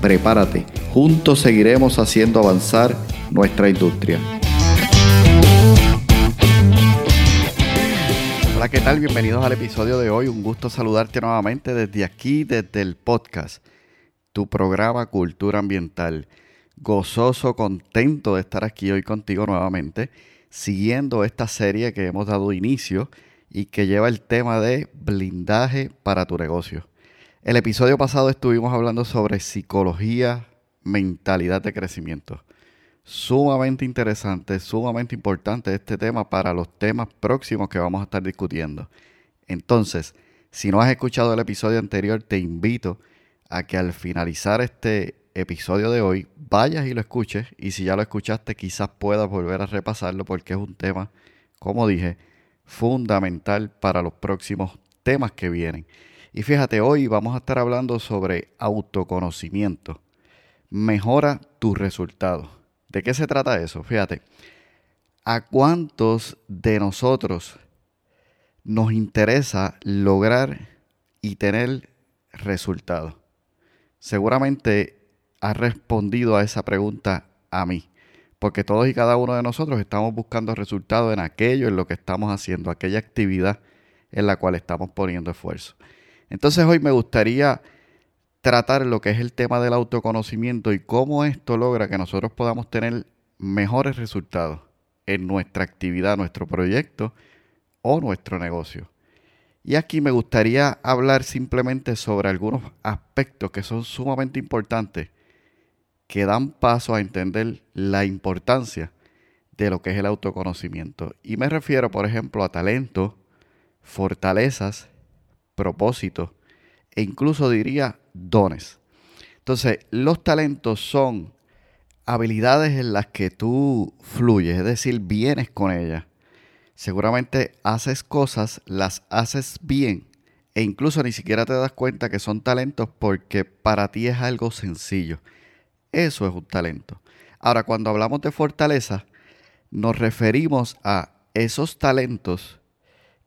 Prepárate, juntos seguiremos haciendo avanzar nuestra industria. Hola, ¿qué tal? Bienvenidos al episodio de hoy. Un gusto saludarte nuevamente desde aquí, desde el podcast, tu programa Cultura Ambiental. Gozoso, contento de estar aquí hoy contigo nuevamente, siguiendo esta serie que hemos dado inicio y que lleva el tema de blindaje para tu negocio. El episodio pasado estuvimos hablando sobre psicología, mentalidad de crecimiento. Sumamente interesante, sumamente importante este tema para los temas próximos que vamos a estar discutiendo. Entonces, si no has escuchado el episodio anterior, te invito a que al finalizar este episodio de hoy vayas y lo escuches y si ya lo escuchaste quizás puedas volver a repasarlo porque es un tema, como dije, fundamental para los próximos temas que vienen. Y fíjate, hoy vamos a estar hablando sobre autoconocimiento. Mejora tus resultados. ¿De qué se trata eso? Fíjate, ¿a cuántos de nosotros nos interesa lograr y tener resultados? Seguramente has respondido a esa pregunta a mí, porque todos y cada uno de nosotros estamos buscando resultados en aquello, en lo que estamos haciendo, aquella actividad en la cual estamos poniendo esfuerzo. Entonces hoy me gustaría tratar lo que es el tema del autoconocimiento y cómo esto logra que nosotros podamos tener mejores resultados en nuestra actividad, nuestro proyecto o nuestro negocio. Y aquí me gustaría hablar simplemente sobre algunos aspectos que son sumamente importantes, que dan paso a entender la importancia de lo que es el autoconocimiento. Y me refiero, por ejemplo, a talentos, fortalezas propósitos e incluso diría dones. Entonces, los talentos son habilidades en las que tú fluyes, es decir, vienes con ellas. Seguramente haces cosas, las haces bien e incluso ni siquiera te das cuenta que son talentos porque para ti es algo sencillo. Eso es un talento. Ahora, cuando hablamos de fortaleza, nos referimos a esos talentos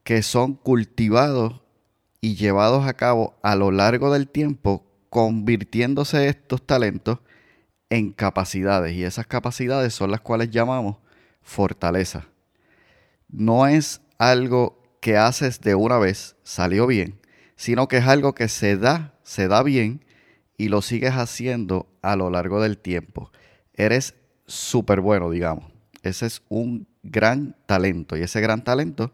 que son cultivados y llevados a cabo a lo largo del tiempo, convirtiéndose estos talentos en capacidades. Y esas capacidades son las cuales llamamos fortaleza. No es algo que haces de una vez, salió bien, sino que es algo que se da, se da bien y lo sigues haciendo a lo largo del tiempo. Eres súper bueno, digamos. Ese es un gran talento y ese gran talento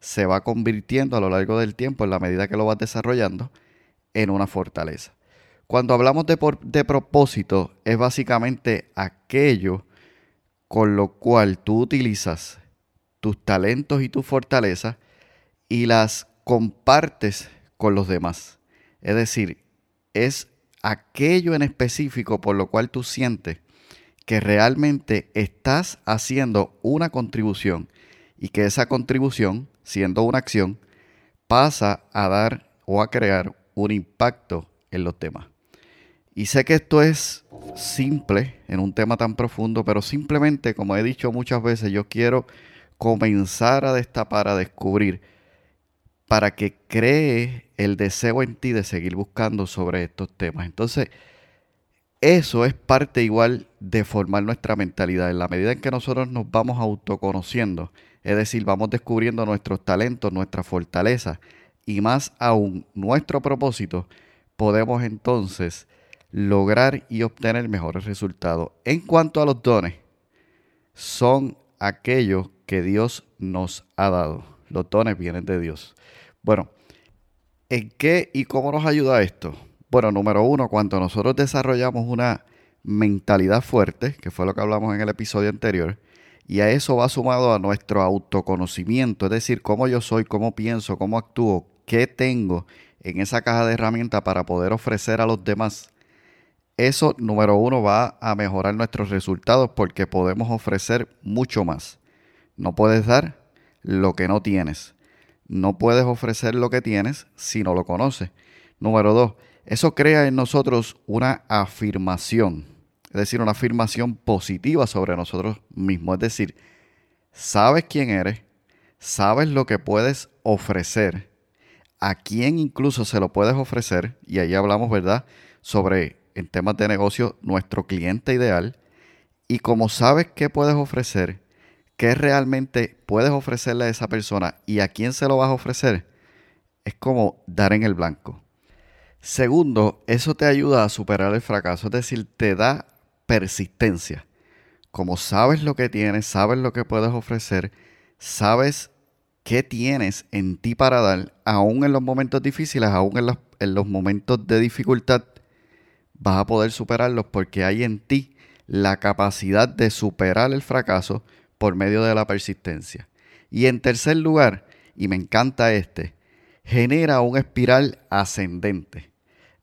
se va convirtiendo a lo largo del tiempo, en la medida que lo vas desarrollando, en una fortaleza. Cuando hablamos de, de propósito, es básicamente aquello con lo cual tú utilizas tus talentos y tus fortalezas y las compartes con los demás. Es decir, es aquello en específico por lo cual tú sientes que realmente estás haciendo una contribución y que esa contribución siendo una acción, pasa a dar o a crear un impacto en los temas. Y sé que esto es simple en un tema tan profundo, pero simplemente, como he dicho muchas veces, yo quiero comenzar a destapar, a descubrir, para que cree el deseo en ti de seguir buscando sobre estos temas. Entonces, eso es parte igual de formar nuestra mentalidad. En la medida en que nosotros nos vamos autoconociendo, es decir, vamos descubriendo nuestros talentos, nuestras fortalezas y más aún nuestro propósito, podemos entonces lograr y obtener mejores resultados. En cuanto a los dones, son aquellos que Dios nos ha dado. Los dones vienen de Dios. Bueno, ¿en qué y cómo nos ayuda esto? Bueno, número uno, cuando nosotros desarrollamos una mentalidad fuerte, que fue lo que hablamos en el episodio anterior, y a eso va sumado a nuestro autoconocimiento, es decir, cómo yo soy, cómo pienso, cómo actúo, qué tengo en esa caja de herramientas para poder ofrecer a los demás. eso, número uno, va a mejorar nuestros resultados porque podemos ofrecer mucho más. No puedes dar lo que no tienes. No puedes ofrecer lo que tienes si no lo conoces. Número dos, eso crea en nosotros una afirmación, es decir, una afirmación positiva sobre nosotros mismos. Es decir, sabes quién eres, sabes lo que puedes ofrecer, a quién incluso se lo puedes ofrecer, y ahí hablamos, ¿verdad?, sobre en temas de negocio nuestro cliente ideal, y como sabes qué puedes ofrecer, qué realmente puedes ofrecerle a esa persona y a quién se lo vas a ofrecer, es como dar en el blanco. Segundo, eso te ayuda a superar el fracaso, es decir, te da persistencia. Como sabes lo que tienes, sabes lo que puedes ofrecer, sabes qué tienes en ti para dar, aún en los momentos difíciles, aún en los, en los momentos de dificultad, vas a poder superarlos porque hay en ti la capacidad de superar el fracaso por medio de la persistencia. Y en tercer lugar, y me encanta este, genera un espiral ascendente.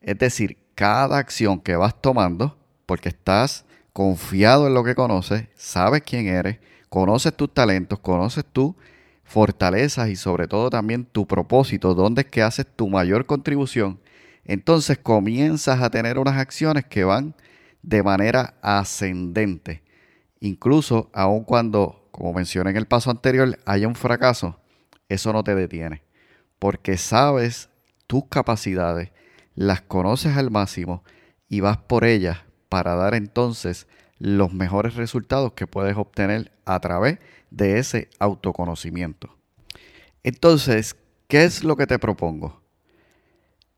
Es decir, cada acción que vas tomando, porque estás confiado en lo que conoces, sabes quién eres, conoces tus talentos, conoces tus fortalezas y sobre todo también tu propósito, dónde es que haces tu mayor contribución, entonces comienzas a tener unas acciones que van de manera ascendente. Incluso aun cuando, como mencioné en el paso anterior, haya un fracaso, eso no te detiene porque sabes tus capacidades, las conoces al máximo y vas por ellas para dar entonces los mejores resultados que puedes obtener a través de ese autoconocimiento. Entonces, ¿qué es lo que te propongo?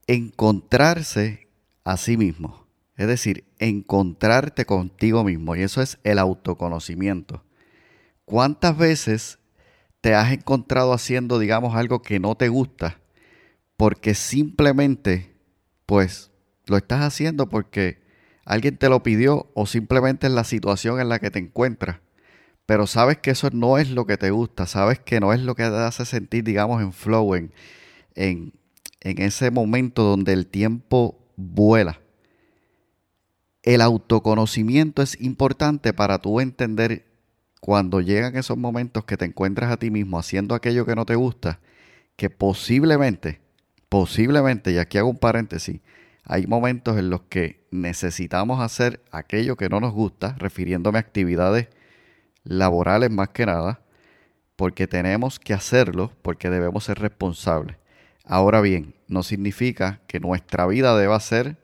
Encontrarse a sí mismo, es decir, encontrarte contigo mismo y eso es el autoconocimiento. ¿Cuántas veces te has encontrado haciendo, digamos, algo que no te gusta, porque simplemente, pues, lo estás haciendo porque alguien te lo pidió o simplemente es la situación en la que te encuentras. Pero sabes que eso no es lo que te gusta, sabes que no es lo que te hace sentir, digamos, en flow, en, en, en ese momento donde el tiempo vuela. El autoconocimiento es importante para tú entender cuando llegan esos momentos que te encuentras a ti mismo haciendo aquello que no te gusta, que posiblemente, posiblemente, y aquí hago un paréntesis, hay momentos en los que necesitamos hacer aquello que no nos gusta, refiriéndome a actividades laborales más que nada, porque tenemos que hacerlo, porque debemos ser responsables. Ahora bien, no significa que nuestra vida deba ser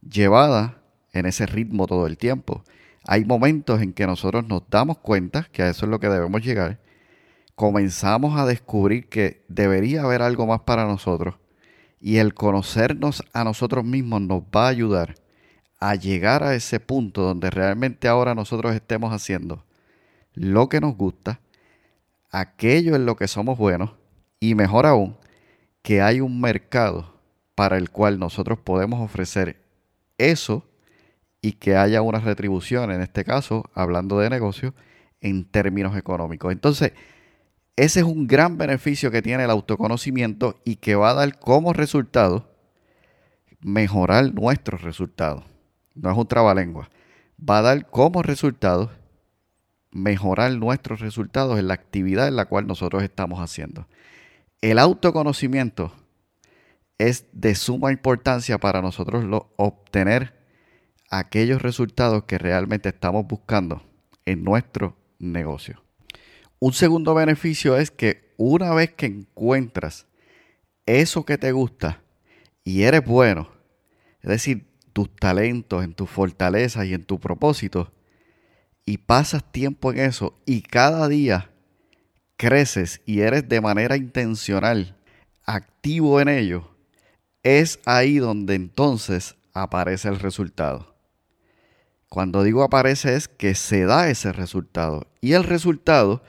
llevada en ese ritmo todo el tiempo hay momentos en que nosotros nos damos cuenta que a eso es lo que debemos llegar, comenzamos a descubrir que debería haber algo más para nosotros y el conocernos a nosotros mismos nos va a ayudar a llegar a ese punto donde realmente ahora nosotros estemos haciendo lo que nos gusta, aquello en lo que somos buenos y mejor aún, que hay un mercado para el cual nosotros podemos ofrecer eso y que haya una retribución, en este caso, hablando de negocio, en términos económicos. Entonces, ese es un gran beneficio que tiene el autoconocimiento y que va a dar como resultado mejorar nuestros resultados. No es un trabalengua. Va a dar como resultado mejorar nuestros resultados en la actividad en la cual nosotros estamos haciendo. El autoconocimiento es de suma importancia para nosotros obtener aquellos resultados que realmente estamos buscando en nuestro negocio. Un segundo beneficio es que una vez que encuentras eso que te gusta y eres bueno, es decir, tus talentos, en tus fortalezas y en tu propósito, y pasas tiempo en eso y cada día creces y eres de manera intencional activo en ello, es ahí donde entonces aparece el resultado. Cuando digo aparece es que se da ese resultado. Y el resultado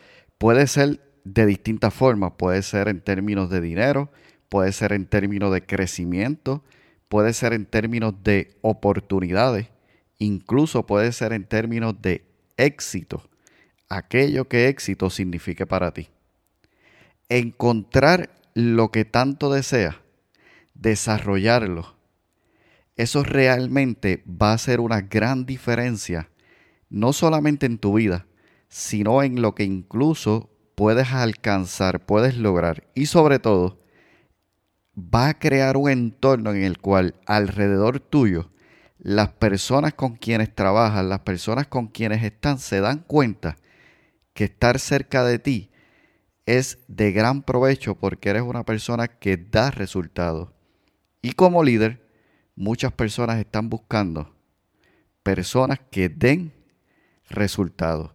puede ser de distintas formas. Puede ser en términos de dinero, puede ser en términos de crecimiento, puede ser en términos de oportunidades, incluso puede ser en términos de éxito. Aquello que éxito signifique para ti. Encontrar lo que tanto deseas, desarrollarlo eso realmente va a ser una gran diferencia, no solamente en tu vida, sino en lo que incluso puedes alcanzar, puedes lograr y sobre todo va a crear un entorno en el cual alrededor tuyo las personas con quienes trabajas, las personas con quienes están, se dan cuenta que estar cerca de ti es de gran provecho porque eres una persona que da resultados. Y como líder, muchas personas están buscando personas que den resultados.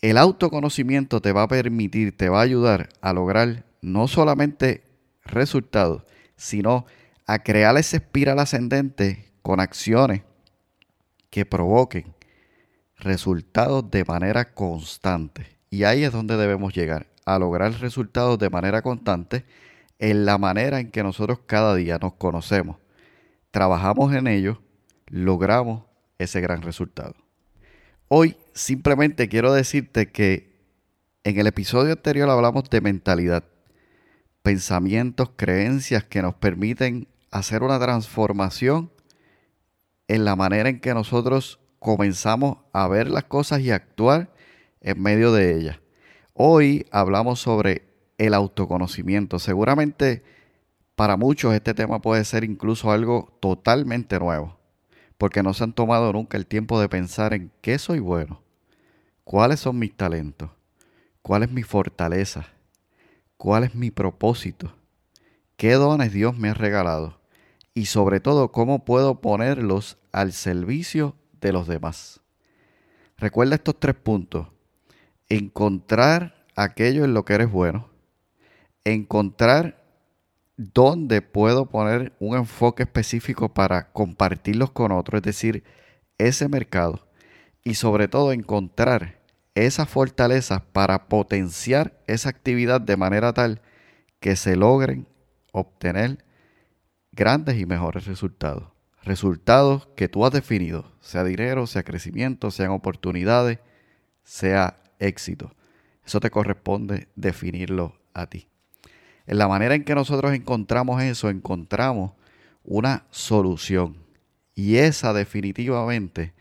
El autoconocimiento te va a permitir, te va a ayudar a lograr no solamente resultados, sino a crear esa espiral ascendente con acciones que provoquen resultados de manera constante. Y ahí es donde debemos llegar, a lograr resultados de manera constante en la manera en que nosotros cada día nos conocemos, trabajamos en ello, logramos ese gran resultado. Hoy simplemente quiero decirte que en el episodio anterior hablamos de mentalidad, pensamientos, creencias que nos permiten hacer una transformación en la manera en que nosotros comenzamos a ver las cosas y actuar en medio de ellas. Hoy hablamos sobre el autoconocimiento. Seguramente para muchos este tema puede ser incluso algo totalmente nuevo, porque no se han tomado nunca el tiempo de pensar en qué soy bueno, cuáles son mis talentos, cuál es mi fortaleza, cuál es mi propósito, qué dones Dios me ha regalado y sobre todo cómo puedo ponerlos al servicio de los demás. Recuerda estos tres puntos. Encontrar aquello en lo que eres bueno. Encontrar dónde puedo poner un enfoque específico para compartirlos con otros, es decir, ese mercado. Y sobre todo encontrar esas fortalezas para potenciar esa actividad de manera tal que se logren obtener grandes y mejores resultados. Resultados que tú has definido, sea dinero, sea crecimiento, sean oportunidades, sea éxito. Eso te corresponde definirlo a ti. En la manera en que nosotros encontramos eso, encontramos una solución. Y esa definitivamente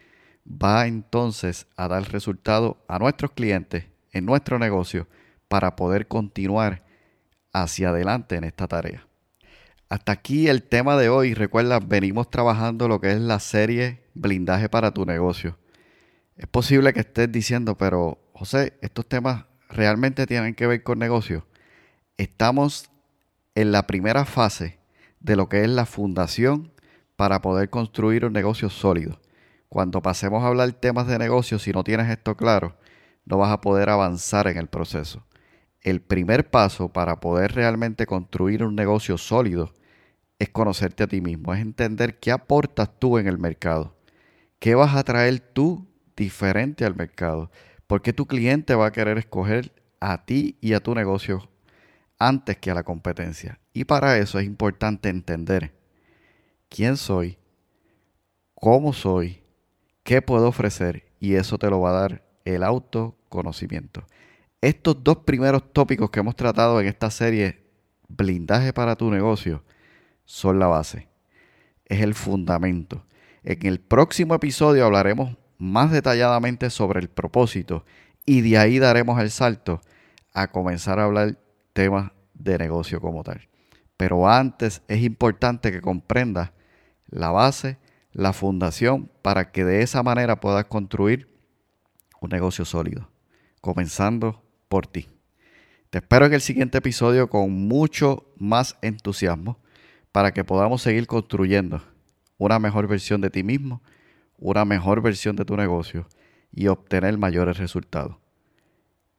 va entonces a dar resultado a nuestros clientes en nuestro negocio para poder continuar hacia adelante en esta tarea. Hasta aquí el tema de hoy. Recuerda, venimos trabajando lo que es la serie Blindaje para tu negocio. Es posible que estés diciendo, pero José, estos temas realmente tienen que ver con negocio. Estamos en la primera fase de lo que es la fundación para poder construir un negocio sólido. Cuando pasemos a hablar temas de negocio, si no tienes esto claro, no vas a poder avanzar en el proceso. El primer paso para poder realmente construir un negocio sólido es conocerte a ti mismo, es entender qué aportas tú en el mercado, qué vas a traer tú diferente al mercado, porque tu cliente va a querer escoger a ti y a tu negocio antes que a la competencia. Y para eso es importante entender quién soy, cómo soy, qué puedo ofrecer y eso te lo va a dar el autoconocimiento. Estos dos primeros tópicos que hemos tratado en esta serie, blindaje para tu negocio, son la base. Es el fundamento. En el próximo episodio hablaremos más detalladamente sobre el propósito y de ahí daremos el salto a comenzar a hablar temas de negocio como tal. Pero antes es importante que comprendas la base, la fundación, para que de esa manera puedas construir un negocio sólido, comenzando por ti. Te espero en el siguiente episodio con mucho más entusiasmo para que podamos seguir construyendo una mejor versión de ti mismo, una mejor versión de tu negocio y obtener mayores resultados.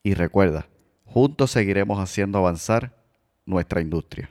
Y recuerda, juntos seguiremos haciendo avanzar nuestra industria.